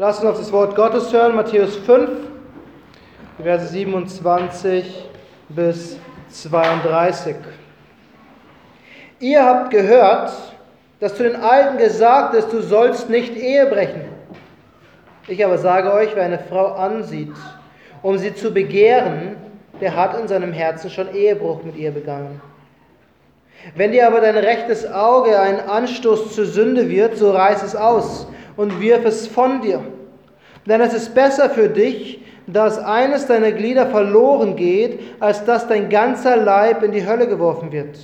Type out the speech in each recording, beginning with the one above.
Lasst uns auf das Wort Gottes hören, Matthäus 5, Verse 27 bis 32. Ihr habt gehört, dass zu den Alten gesagt ist, du sollst nicht Ehe brechen. Ich aber sage euch, wer eine Frau ansieht, um sie zu begehren, der hat in seinem Herzen schon Ehebruch mit ihr begangen. Wenn dir aber dein rechtes Auge ein Anstoß zur Sünde wird, so reiß es aus und wirf es von dir. Denn es ist besser für dich, dass eines deiner Glieder verloren geht, als dass dein ganzer Leib in die Hölle geworfen wird.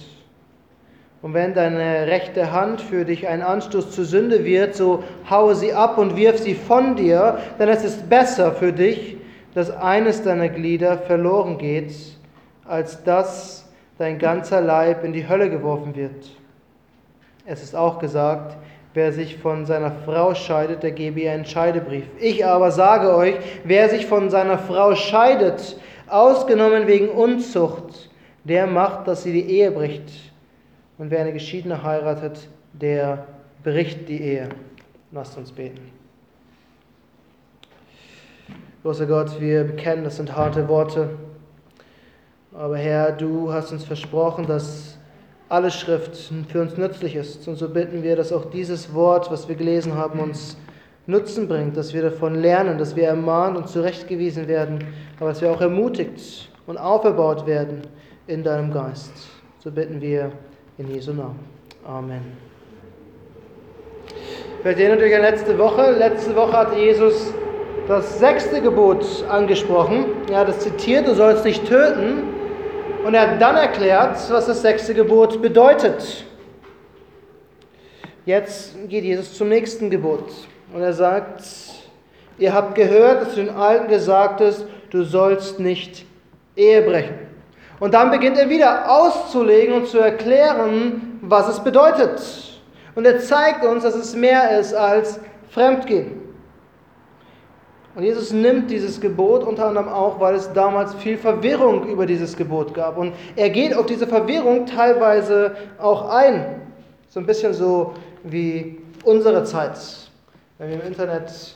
Und wenn deine rechte Hand für dich ein Anstoß zur Sünde wird, so haue sie ab und wirf sie von dir, denn es ist besser für dich, dass eines deiner Glieder verloren geht, als dass dein ganzer Leib in die Hölle geworfen wird. Es ist auch gesagt, Wer sich von seiner Frau scheidet, der gebe ihr einen Scheidebrief. Ich aber sage euch, wer sich von seiner Frau scheidet, ausgenommen wegen Unzucht, der macht, dass sie die Ehe bricht. Und wer eine Geschiedene heiratet, der bricht die Ehe. Lasst uns beten. Großer Gott, wir bekennen, das sind harte Worte. Aber Herr, du hast uns versprochen, dass alle Schrift für uns nützlich ist. Und so bitten wir, dass auch dieses Wort, was wir gelesen haben, uns Nutzen bringt, dass wir davon lernen, dass wir ermahnt und zurechtgewiesen werden, aber dass wir auch ermutigt und aufgebaut werden in deinem Geist. So bitten wir in Jesu Namen. Amen. Wir erinnern euch an letzte Woche. Letzte Woche hat Jesus das sechste Gebot angesprochen. Er hat es zitiert, du sollst nicht töten. Und er hat dann erklärt, was das sechste Gebot bedeutet. Jetzt geht Jesus zum nächsten Gebot. Und er sagt, ihr habt gehört, dass du den Alten gesagt hast, du sollst nicht Ehe brechen. Und dann beginnt er wieder auszulegen und zu erklären, was es bedeutet. Und er zeigt uns, dass es mehr ist als Fremdgehen. Und Jesus nimmt dieses Gebot unter anderem auch, weil es damals viel Verwirrung über dieses Gebot gab. Und er geht auf diese Verwirrung teilweise auch ein. So ein bisschen so wie unsere Zeit. Wenn wir im Internet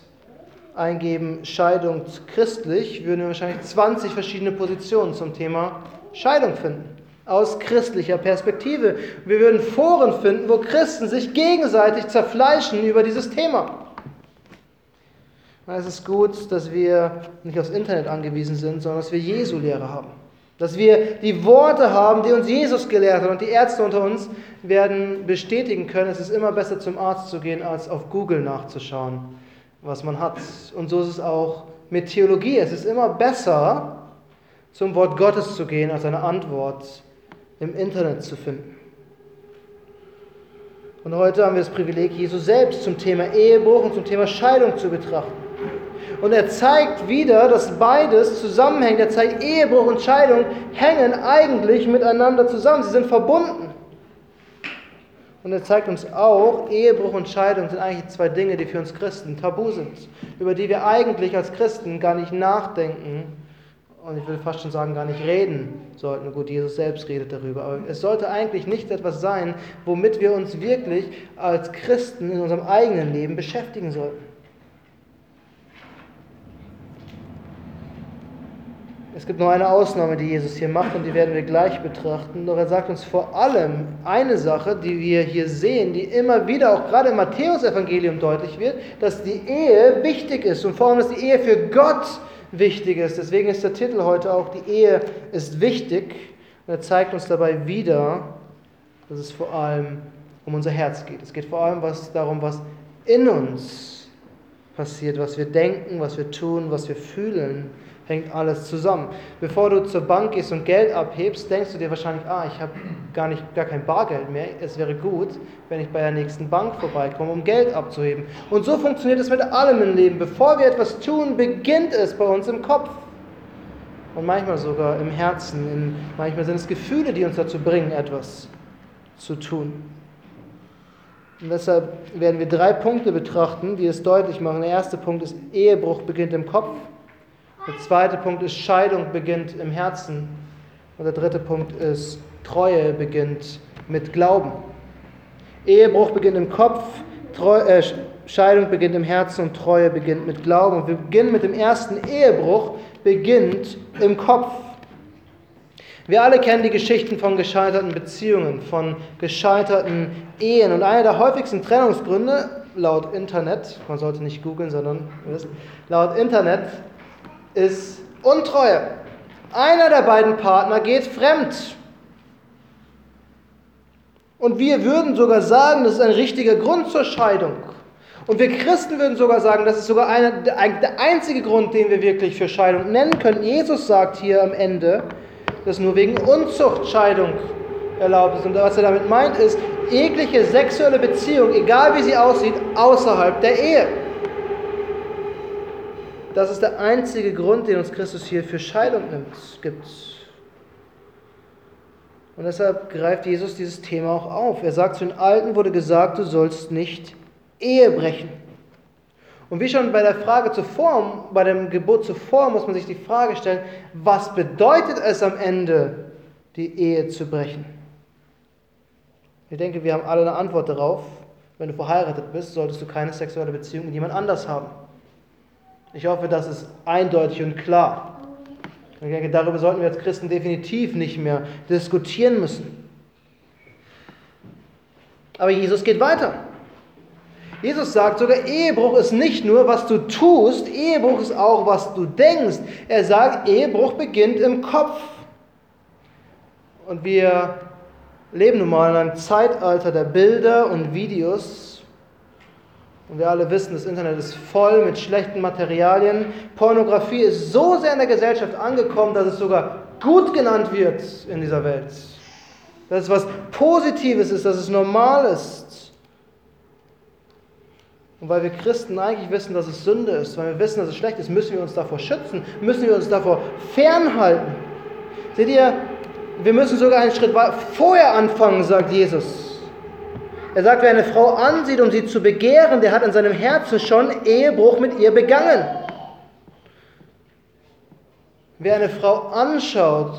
eingeben Scheidung christlich, würden wir wahrscheinlich 20 verschiedene Positionen zum Thema Scheidung finden. Aus christlicher Perspektive. Wir würden Foren finden, wo Christen sich gegenseitig zerfleischen über dieses Thema. Es ist gut, dass wir nicht aufs Internet angewiesen sind, sondern dass wir Jesu Lehre haben. Dass wir die Worte haben, die uns Jesus gelehrt hat. Und die Ärzte unter uns werden bestätigen können, es ist immer besser zum Arzt zu gehen, als auf Google nachzuschauen, was man hat. Und so ist es auch mit Theologie. Es ist immer besser, zum Wort Gottes zu gehen, als eine Antwort im Internet zu finden. Und heute haben wir das Privileg, Jesus selbst zum Thema Ehebruch und zum Thema Scheidung zu betrachten. Und er zeigt wieder, dass beides zusammenhängt. Er zeigt, Ehebruch und Scheidung hängen eigentlich miteinander zusammen. Sie sind verbunden. Und er zeigt uns auch, Ehebruch und Scheidung sind eigentlich zwei Dinge, die für uns Christen tabu sind, über die wir eigentlich als Christen gar nicht nachdenken und ich will fast schon sagen, gar nicht reden sollten. Gut, Jesus selbst redet darüber, aber es sollte eigentlich nicht etwas sein, womit wir uns wirklich als Christen in unserem eigenen Leben beschäftigen sollten. Es gibt noch eine Ausnahme, die Jesus hier macht und die werden wir gleich betrachten. Doch er sagt uns vor allem eine Sache, die wir hier sehen, die immer wieder auch gerade im Matthäusevangelium deutlich wird, dass die Ehe wichtig ist und vor allem, dass die Ehe für Gott wichtig ist. Deswegen ist der Titel heute auch, die Ehe ist wichtig. Und er zeigt uns dabei wieder, dass es vor allem um unser Herz geht. Es geht vor allem was darum, was in uns passiert, was wir denken, was wir tun, was wir fühlen hängt alles zusammen. Bevor du zur Bank gehst und Geld abhebst, denkst du dir wahrscheinlich, ah, ich habe gar, gar kein Bargeld mehr. Es wäre gut, wenn ich bei der nächsten Bank vorbeikomme, um Geld abzuheben. Und so funktioniert es mit allem im Leben. Bevor wir etwas tun, beginnt es bei uns im Kopf. Und manchmal sogar im Herzen. In, manchmal sind es Gefühle, die uns dazu bringen, etwas zu tun. Und deshalb werden wir drei Punkte betrachten, die es deutlich machen. Der erste Punkt ist, Ehebruch beginnt im Kopf. Der zweite Punkt ist, Scheidung beginnt im Herzen. Und der dritte Punkt ist, Treue beginnt mit Glauben. Ehebruch beginnt im Kopf, Treu, äh, Scheidung beginnt im Herzen und Treue beginnt mit Glauben. Und wir beginnen mit dem ersten Ehebruch, beginnt im Kopf. Wir alle kennen die Geschichten von gescheiterten Beziehungen, von gescheiterten Ehen. Und einer der häufigsten Trennungsgründe laut Internet, man sollte nicht googeln, sondern laut Internet, ist Untreue. Einer der beiden Partner geht fremd. Und wir würden sogar sagen, das ist ein richtiger Grund zur Scheidung. Und wir Christen würden sogar sagen, das ist sogar einer, der einzige Grund, den wir wirklich für Scheidung nennen können. Jesus sagt hier am Ende, dass nur wegen Unzucht Scheidung erlaubt ist. Und was er damit meint, ist jegliche sexuelle Beziehung, egal wie sie aussieht, außerhalb der Ehe. Das ist der einzige Grund, den uns Christus hier für Scheidung gibt. Und deshalb greift Jesus dieses Thema auch auf. Er sagt, zu den Alten wurde gesagt, du sollst nicht Ehe brechen. Und wie schon bei der Frage zuvor, bei dem Gebot zuvor, muss man sich die Frage stellen, was bedeutet es am Ende, die Ehe zu brechen? Ich denke, wir haben alle eine Antwort darauf. Wenn du verheiratet bist, solltest du keine sexuelle Beziehung mit jemand anders haben. Ich hoffe, das ist eindeutig und klar. Ich denke, darüber sollten wir als Christen definitiv nicht mehr diskutieren müssen. Aber Jesus geht weiter. Jesus sagt sogar, Ehebruch ist nicht nur, was du tust, Ehebruch ist auch, was du denkst. Er sagt, Ehebruch beginnt im Kopf. Und wir leben nun mal in einem Zeitalter der Bilder und Videos. Und wir alle wissen, das Internet ist voll mit schlechten Materialien. Pornografie ist so sehr in der Gesellschaft angekommen, dass es sogar gut genannt wird in dieser Welt. Dass es was Positives ist, dass es normal ist. Und weil wir Christen eigentlich wissen, dass es Sünde ist, weil wir wissen, dass es schlecht ist, müssen wir uns davor schützen, müssen wir uns davor fernhalten. Seht ihr, wir müssen sogar einen Schritt vorher anfangen, sagt Jesus. Er sagt, wer eine Frau ansieht, um sie zu begehren, der hat in seinem Herzen schon Ehebruch mit ihr begangen. Wer eine Frau anschaut,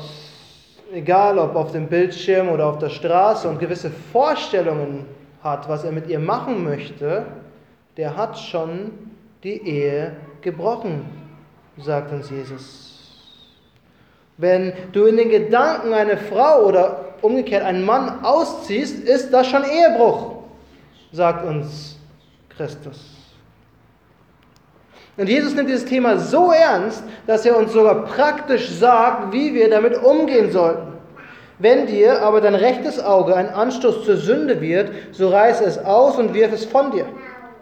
egal ob auf dem Bildschirm oder auf der Straße und gewisse Vorstellungen hat, was er mit ihr machen möchte, der hat schon die Ehe gebrochen, sagt uns Jesus. Wenn du in den Gedanken eine Frau oder umgekehrt einen Mann ausziehst, ist das schon Ehebruch, sagt uns Christus. Und Jesus nimmt dieses Thema so ernst, dass er uns sogar praktisch sagt, wie wir damit umgehen sollten. Wenn dir aber dein rechtes Auge ein Anstoß zur Sünde wird, so reiß es aus und wirf es von dir.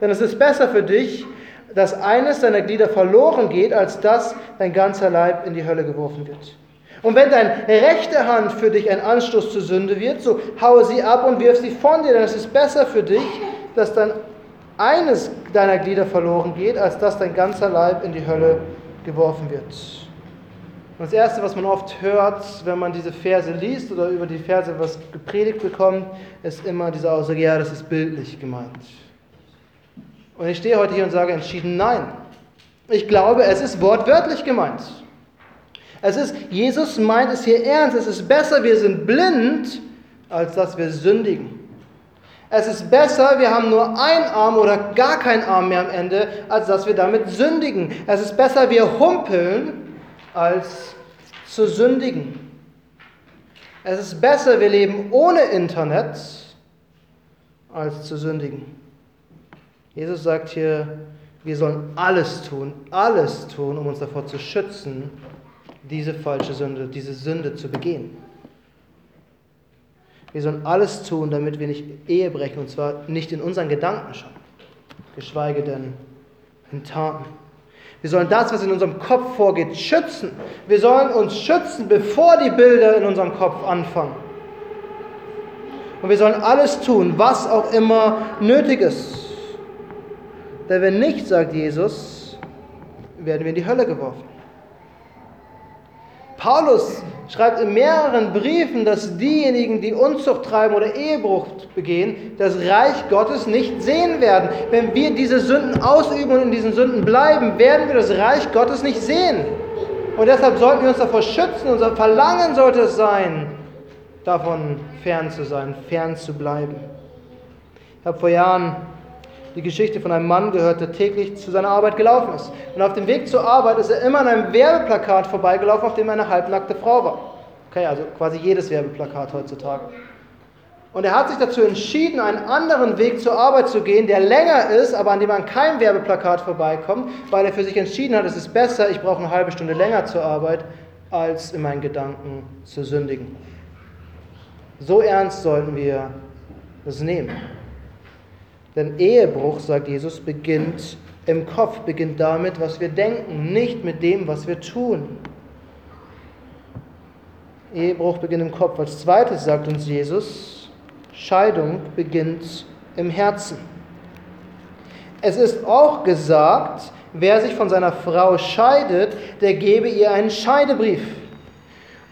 Denn es ist besser für dich, dass eines deiner Glieder verloren geht, als dass dein ganzer Leib in die Hölle geworfen wird. Und wenn deine rechte Hand für dich ein Anstoß zur Sünde wird, so haue sie ab und wirf sie von dir, denn es ist besser für dich, dass dann eines deiner Glieder verloren geht, als dass dein ganzer Leib in die Hölle geworfen wird. Und das Erste, was man oft hört, wenn man diese Verse liest oder über die Verse was gepredigt bekommt, ist immer diese Aussage, ja, das ist bildlich gemeint. Und ich stehe heute hier und sage entschieden Nein. Ich glaube, es ist wortwörtlich gemeint. Es ist, Jesus meint es hier ernst. Es ist besser, wir sind blind, als dass wir sündigen. Es ist besser, wir haben nur einen Arm oder gar keinen Arm mehr am Ende, als dass wir damit sündigen. Es ist besser, wir humpeln, als zu sündigen. Es ist besser, wir leben ohne Internet, als zu sündigen. Jesus sagt hier, wir sollen alles tun, alles tun, um uns davor zu schützen, diese falsche Sünde, diese Sünde zu begehen. Wir sollen alles tun, damit wir nicht Ehe brechen, und zwar nicht in unseren Gedanken schon, geschweige denn in Taten. Wir sollen das, was in unserem Kopf vorgeht, schützen. Wir sollen uns schützen, bevor die Bilder in unserem Kopf anfangen. Und wir sollen alles tun, was auch immer nötig ist. Denn wenn nicht, sagt Jesus, werden wir in die Hölle geworfen. Paulus schreibt in mehreren Briefen, dass diejenigen, die Unzucht treiben oder Ehebruch begehen, das Reich Gottes nicht sehen werden. Wenn wir diese Sünden ausüben und in diesen Sünden bleiben, werden wir das Reich Gottes nicht sehen. Und deshalb sollten wir uns davor schützen. Unser Verlangen sollte es sein, davon fern zu sein, fern zu bleiben. Ich habe vor Jahren die Geschichte von einem Mann gehört, der täglich zu seiner Arbeit gelaufen ist. Und auf dem Weg zur Arbeit ist er immer an einem Werbeplakat vorbeigelaufen, auf dem eine halbnackte Frau war. Okay, also quasi jedes Werbeplakat heutzutage. Und er hat sich dazu entschieden, einen anderen Weg zur Arbeit zu gehen, der länger ist, aber an dem man kein Werbeplakat vorbeikommt, weil er für sich entschieden hat, es ist besser, ich brauche eine halbe Stunde länger zur Arbeit, als in meinen Gedanken zu sündigen. So ernst sollten wir das nehmen. Denn Ehebruch, sagt Jesus, beginnt im Kopf, beginnt damit, was wir denken, nicht mit dem, was wir tun. Ehebruch beginnt im Kopf. Als zweites sagt uns Jesus, Scheidung beginnt im Herzen. Es ist auch gesagt, wer sich von seiner Frau scheidet, der gebe ihr einen Scheidebrief.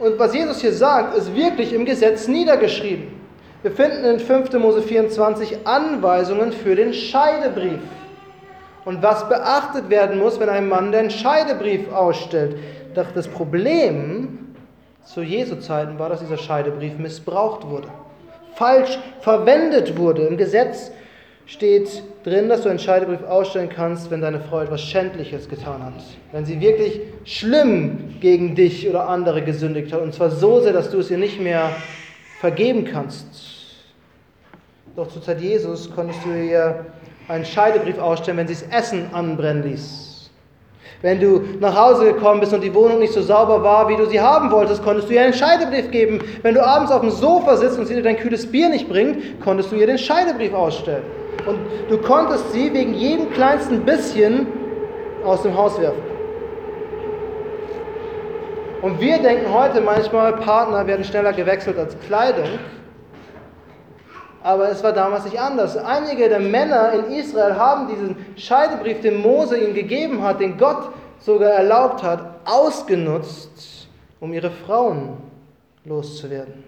Und was Jesus hier sagt, ist wirklich im Gesetz niedergeschrieben. Wir finden in 5. Mose 24 Anweisungen für den Scheidebrief. Und was beachtet werden muss, wenn ein Mann den Scheidebrief ausstellt. Doch das Problem zu Jesu Zeiten war, dass dieser Scheidebrief missbraucht wurde, falsch verwendet wurde. Im Gesetz steht drin, dass du einen Scheidebrief ausstellen kannst, wenn deine Frau etwas Schändliches getan hat. Wenn sie wirklich schlimm gegen dich oder andere gesündigt hat. Und zwar so sehr, dass du es ihr nicht mehr vergeben kannst. Doch zur Zeit Jesus konntest du ihr einen Scheidebrief ausstellen, wenn sie das Essen anbrennen ließ. Wenn du nach Hause gekommen bist und die Wohnung nicht so sauber war, wie du sie haben wolltest, konntest du ihr einen Scheidebrief geben. Wenn du abends auf dem Sofa sitzt und sie dir dein kühles Bier nicht bringt, konntest du ihr den Scheidebrief ausstellen. Und du konntest sie wegen jedem kleinsten bisschen aus dem Haus werfen. Und wir denken heute manchmal, Partner werden schneller gewechselt als Kleidung. Aber es war damals nicht anders. Einige der Männer in Israel haben diesen Scheidebrief, den Mose ihnen gegeben hat, den Gott sogar erlaubt hat, ausgenutzt, um ihre Frauen loszuwerden.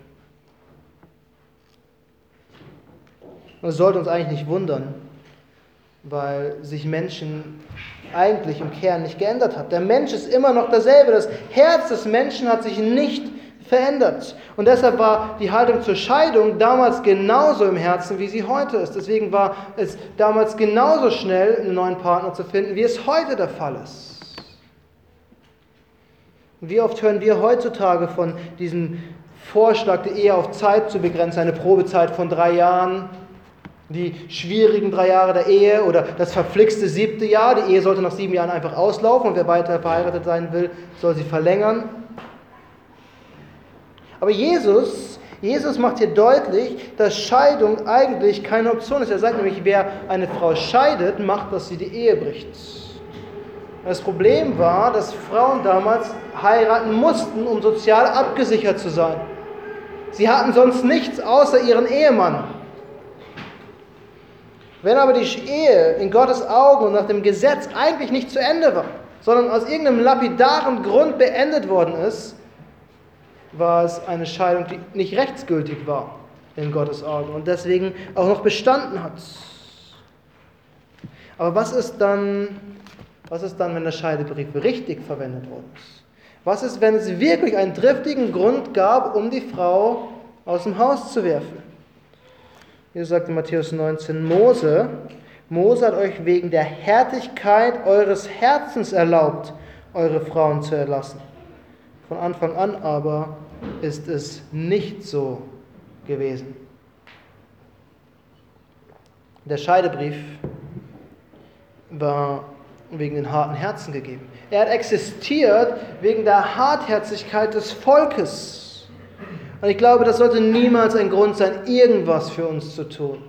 Und es sollte uns eigentlich nicht wundern, weil sich Menschen eigentlich im Kern nicht geändert haben. Der Mensch ist immer noch derselbe. Das Herz des Menschen hat sich nicht verändert. Und deshalb war die Haltung zur Scheidung damals genauso im Herzen, wie sie heute ist. Deswegen war es damals genauso schnell, einen neuen Partner zu finden, wie es heute der Fall ist. wie oft hören wir heutzutage von diesem Vorschlag, die Ehe auf Zeit zu begrenzen, eine Probezeit von drei Jahren, die schwierigen drei Jahre der Ehe oder das verflixte siebte Jahr. Die Ehe sollte nach sieben Jahren einfach auslaufen und wer weiter verheiratet sein will, soll sie verlängern. Aber Jesus, Jesus macht hier deutlich, dass Scheidung eigentlich keine Option ist. Er sagt nämlich, wer eine Frau scheidet, macht, dass sie die Ehe bricht. Das Problem war, dass Frauen damals heiraten mussten, um sozial abgesichert zu sein. Sie hatten sonst nichts außer ihren Ehemann. Wenn aber die Ehe in Gottes Augen und nach dem Gesetz eigentlich nicht zu Ende war, sondern aus irgendeinem lapidaren Grund beendet worden ist, war es eine Scheidung, die nicht rechtsgültig war in Gottes Augen und deswegen auch noch bestanden hat. Aber was ist dann, was ist dann, wenn der Scheidebrief richtig verwendet ist? Was ist, wenn es wirklich einen triftigen Grund gab, um die Frau aus dem Haus zu werfen? Jesus sagt in Matthäus 19, Mose, Mose hat euch wegen der Härtigkeit eures Herzens erlaubt, eure Frauen zu erlassen. Von Anfang an aber ist es nicht so gewesen. Der Scheidebrief war wegen den harten Herzen gegeben. Er hat existiert wegen der Hartherzigkeit des Volkes. Und ich glaube, das sollte niemals ein Grund sein, irgendwas für uns zu tun.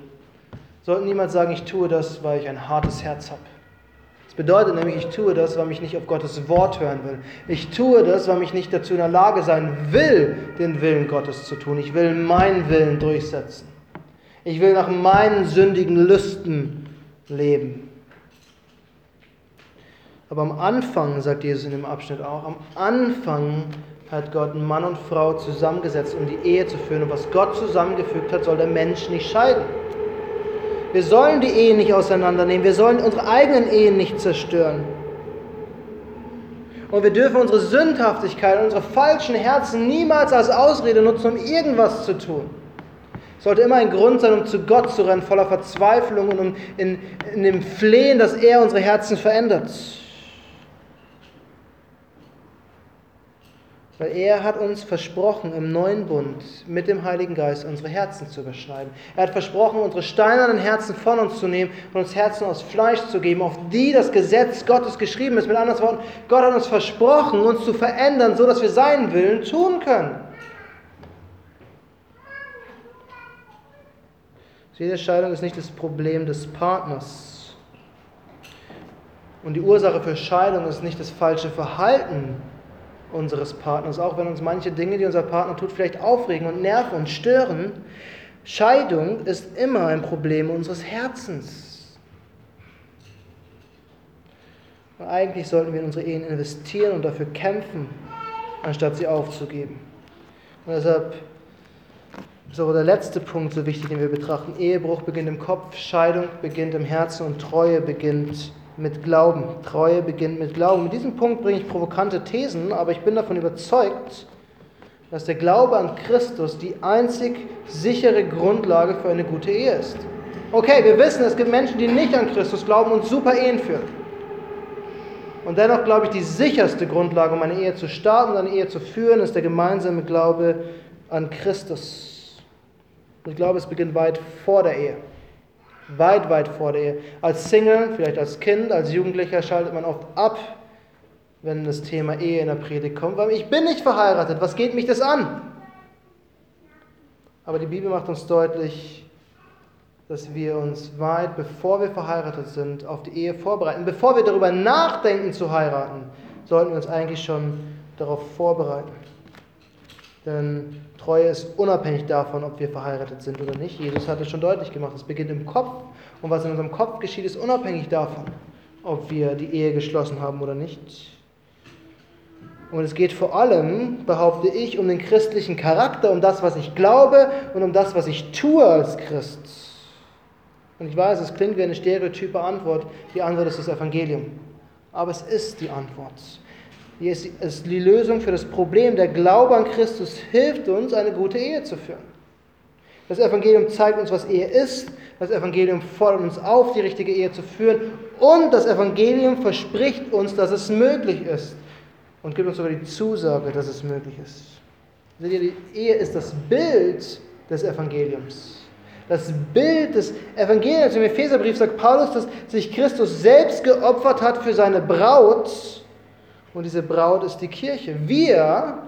Sollte niemand sagen, ich tue das, weil ich ein hartes Herz habe bedeutet nämlich, ich tue das, weil ich nicht auf Gottes Wort hören will. Ich tue das, weil ich nicht dazu in der Lage sein will, den Willen Gottes zu tun. Ich will meinen Willen durchsetzen. Ich will nach meinen sündigen Lüsten leben. Aber am Anfang, sagt Jesus in dem Abschnitt auch, am Anfang hat Gott Mann und Frau zusammengesetzt, um die Ehe zu führen. Und was Gott zusammengefügt hat, soll der Mensch nicht scheiden. Wir sollen die Ehe nicht auseinandernehmen. Wir sollen unsere eigenen Ehen nicht zerstören. Und wir dürfen unsere Sündhaftigkeit, unsere falschen Herzen niemals als Ausrede nutzen, um irgendwas zu tun. Sollte immer ein Grund sein, um zu Gott zu rennen, voller Verzweiflung und in, in dem Flehen, dass er unsere Herzen verändert. Weil er hat uns versprochen, im neuen Bund mit dem Heiligen Geist unsere Herzen zu überschneiden. Er hat versprochen, unsere steinernen Herzen von uns zu nehmen und uns Herzen aus Fleisch zu geben, auf die das Gesetz Gottes geschrieben ist. Mit anderen Worten, Gott hat uns versprochen, uns zu verändern, so dass wir seinen Willen tun können. Jede Scheidung ist nicht das Problem des Partners. Und die Ursache für Scheidung ist nicht das falsche Verhalten unseres Partners, auch wenn uns manche Dinge, die unser Partner tut, vielleicht aufregen und nerven und stören. Scheidung ist immer ein Problem unseres Herzens. Und eigentlich sollten wir in unsere Ehen investieren und dafür kämpfen, anstatt sie aufzugeben. Und deshalb ist auch der letzte Punkt so wichtig, den wir betrachten. Ehebruch beginnt im Kopf, Scheidung beginnt im Herzen und Treue beginnt mit Glauben. Treue beginnt mit Glauben. Mit diesem Punkt bringe ich provokante Thesen, aber ich bin davon überzeugt, dass der Glaube an Christus die einzig sichere Grundlage für eine gute Ehe ist. Okay, wir wissen, es gibt Menschen, die nicht an Christus glauben und super Ehen führen. Und dennoch glaube ich, die sicherste Grundlage, um eine Ehe zu starten und eine Ehe zu führen, ist der gemeinsame Glaube an Christus. Ich glaube, es beginnt weit vor der Ehe. Weit, weit vor der Ehe. Als Single, vielleicht als Kind, als Jugendlicher schaltet man oft ab, wenn das Thema Ehe in der Predigt kommt, weil ich bin nicht verheiratet, was geht mich das an? Aber die Bibel macht uns deutlich, dass wir uns weit, bevor wir verheiratet sind, auf die Ehe vorbereiten. Bevor wir darüber nachdenken zu heiraten, sollten wir uns eigentlich schon darauf vorbereiten. Denn Treue ist unabhängig davon, ob wir verheiratet sind oder nicht. Jesus hat es schon deutlich gemacht. Es beginnt im Kopf. Und was in unserem Kopf geschieht, ist unabhängig davon, ob wir die Ehe geschlossen haben oder nicht. Und es geht vor allem, behaupte ich, um den christlichen Charakter, um das, was ich glaube und um das, was ich tue als Christ. Und ich weiß, es klingt wie eine stereotype Antwort. Die Antwort ist das Evangelium. Aber es ist die Antwort. Hier ist die Lösung für das Problem. Der Glaube an Christus hilft uns, eine gute Ehe zu führen. Das Evangelium zeigt uns, was Ehe ist. Das Evangelium fordert uns auf, die richtige Ehe zu führen. Und das Evangelium verspricht uns, dass es möglich ist. Und gibt uns sogar die Zusage, dass es möglich ist. Seht ihr, die Ehe ist das Bild des Evangeliums. Das Bild des Evangeliums. Im Epheserbrief sagt Paulus, dass sich Christus selbst geopfert hat für seine Braut und diese Braut ist die Kirche. Wir,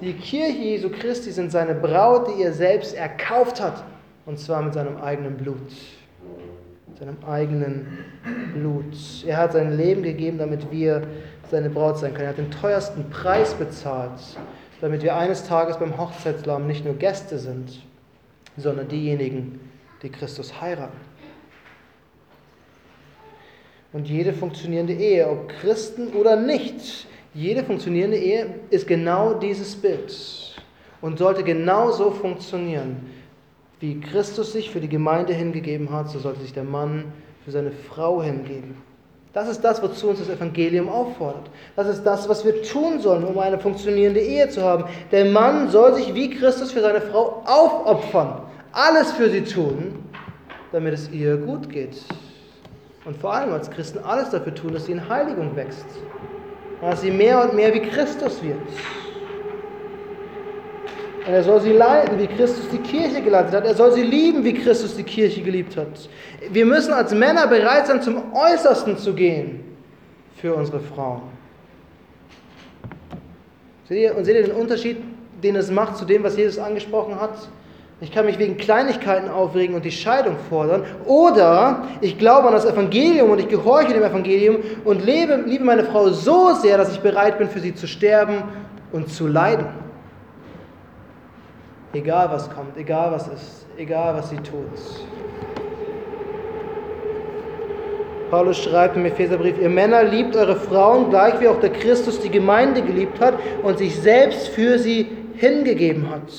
die Kirche Jesu Christi, sind seine Braut, die er selbst erkauft hat. Und zwar mit seinem eigenen Blut. Mit seinem eigenen Blut. Er hat sein Leben gegeben, damit wir seine Braut sein können. Er hat den teuersten Preis bezahlt, damit wir eines Tages beim Hochzeitslamm nicht nur Gäste sind, sondern diejenigen, die Christus heiraten. Und jede funktionierende Ehe, ob Christen oder nicht, jede funktionierende Ehe ist genau dieses Bild und sollte genau so funktionieren. Wie Christus sich für die Gemeinde hingegeben hat, so sollte sich der Mann für seine Frau hingeben. Das ist das, wozu uns das Evangelium auffordert. Das ist das, was wir tun sollen, um eine funktionierende Ehe zu haben. Der Mann soll sich wie Christus für seine Frau aufopfern, alles für sie tun, damit es ihr gut geht. Und vor allem als Christen alles dafür tun, dass sie in Heiligung wächst dass sie mehr und mehr wie Christus wird. Und er soll sie leiten, wie Christus die Kirche geleitet hat. Er soll sie lieben, wie Christus die Kirche geliebt hat. Wir müssen als Männer bereit sein, zum Äußersten zu gehen für unsere Frauen. Seht ihr, und seht ihr den Unterschied, den es macht zu dem, was Jesus angesprochen hat? Ich kann mich wegen Kleinigkeiten aufregen und die Scheidung fordern. Oder ich glaube an das Evangelium und ich gehorche dem Evangelium und lebe, liebe meine Frau so sehr, dass ich bereit bin, für sie zu sterben und zu leiden. Egal was kommt, egal was ist, egal was sie tut. Paulus schreibt im Epheserbrief, ihr Männer liebt eure Frauen gleich wie auch der Christus die Gemeinde geliebt hat und sich selbst für sie hingegeben hat.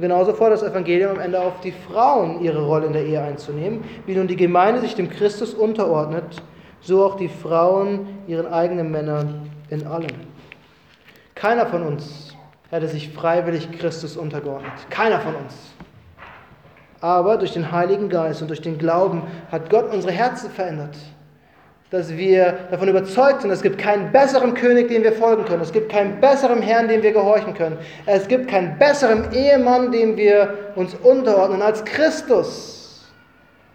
Genauso fordert das Evangelium am Ende auf, die Frauen ihre Rolle in der Ehe einzunehmen. Wie nun die Gemeinde sich dem Christus unterordnet, so auch die Frauen ihren eigenen Männern in allem. Keiner von uns hätte sich freiwillig Christus untergeordnet. Keiner von uns. Aber durch den Heiligen Geist und durch den Glauben hat Gott unsere Herzen verändert. Dass wir davon überzeugt sind, es gibt keinen besseren König, dem wir folgen können. Es gibt keinen besseren Herrn, dem wir gehorchen können. Es gibt keinen besseren Ehemann, dem wir uns unterordnen als Christus.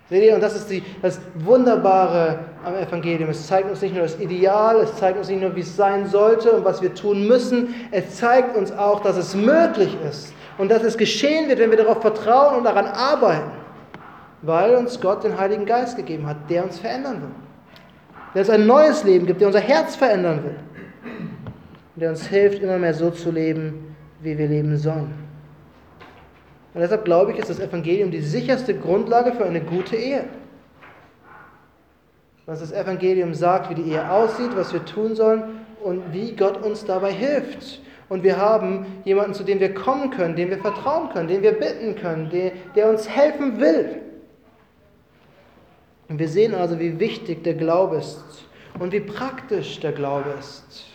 Seht ihr, und das ist die, das Wunderbare am Evangelium. Es zeigt uns nicht nur das Ideal, es zeigt uns nicht nur, wie es sein sollte und was wir tun müssen, es zeigt uns auch, dass es möglich ist und dass es geschehen wird, wenn wir darauf vertrauen und daran arbeiten, weil uns Gott den Heiligen Geist gegeben hat, der uns verändern will, der uns ein neues Leben gibt, der unser Herz verändern will, der uns hilft, immer mehr so zu leben, wie wir leben sollen. Und deshalb glaube ich, ist das Evangelium die sicherste Grundlage für eine gute Ehe. Was das Evangelium sagt, wie die Ehe aussieht, was wir tun sollen und wie Gott uns dabei hilft. Und wir haben jemanden, zu dem wir kommen können, dem wir vertrauen können, den wir bitten können, der, der uns helfen will. Und wir sehen also, wie wichtig der Glaube ist und wie praktisch der Glaube ist.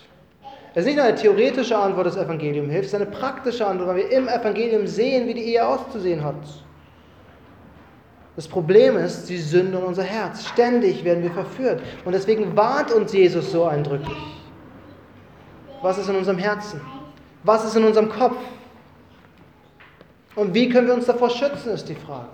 Es ist nicht nur eine theoretische Antwort des Evangeliums hilft, es ist eine praktische Antwort, weil wir im Evangelium sehen, wie die Ehe auszusehen hat. Das Problem ist die Sünde in unser Herz. Ständig werden wir verführt. Und deswegen warnt uns Jesus so eindrücklich. Was ist in unserem Herzen? Was ist in unserem Kopf? Und wie können wir uns davor schützen, ist die Frage.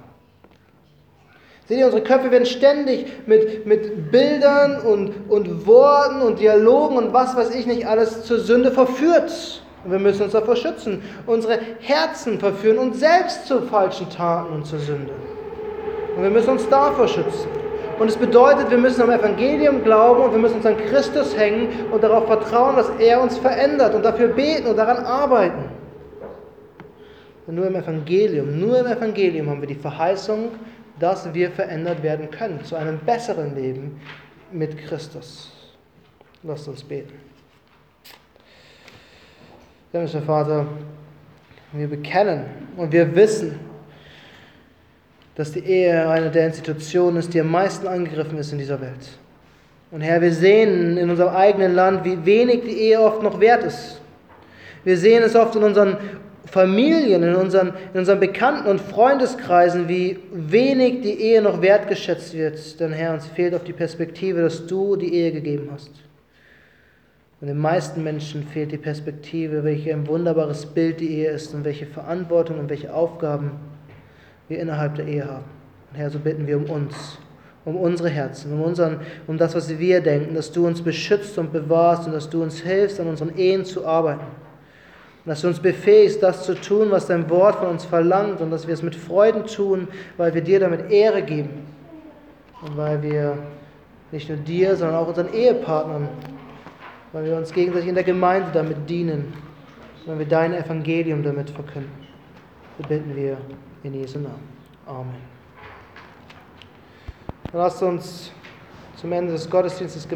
Seht ihr, unsere Köpfe werden ständig mit, mit Bildern und, und Worten und Dialogen und was weiß ich nicht alles zur Sünde verführt. Und wir müssen uns davor schützen. Unsere Herzen verführen uns selbst zu falschen Taten und zur Sünde. Und wir müssen uns davor schützen. Und es bedeutet, wir müssen am Evangelium glauben und wir müssen uns an Christus hängen und darauf vertrauen, dass er uns verändert und dafür beten und daran arbeiten. Und nur im Evangelium, nur im Evangelium haben wir die Verheißung, dass wir verändert werden können zu einem besseren Leben mit Christus. Lasst uns beten. Himmlischer Vater, wir bekennen und wir wissen, dass die Ehe eine der Institutionen ist, die am meisten angegriffen ist in dieser Welt. Und Herr, wir sehen in unserem eigenen Land, wie wenig die Ehe oft noch wert ist. Wir sehen es oft in unseren Familien, in unseren, in unseren Bekannten- und Freundeskreisen, wie wenig die Ehe noch wertgeschätzt wird. Denn Herr, uns fehlt auf die Perspektive, dass du die Ehe gegeben hast. Und den meisten Menschen fehlt die Perspektive, welch ein wunderbares Bild die Ehe ist und welche Verantwortung und welche Aufgaben wir innerhalb der Ehe haben. Und Herr, so bitten wir um uns, um unsere Herzen, um, unseren, um das, was wir denken, dass du uns beschützt und bewahrst und dass du uns hilfst, an unseren Ehen zu arbeiten. Und dass du uns befähigst, das zu tun, was dein Wort von uns verlangt und dass wir es mit Freuden tun, weil wir dir damit Ehre geben und weil wir nicht nur dir, sondern auch unseren Ehepartnern, weil wir uns gegenseitig in der Gemeinde damit dienen, weil wir dein Evangelium damit verkünden. So bitten wir in Jesu Namen. Amen. Lasst uns zum Ende des Gottesdienstes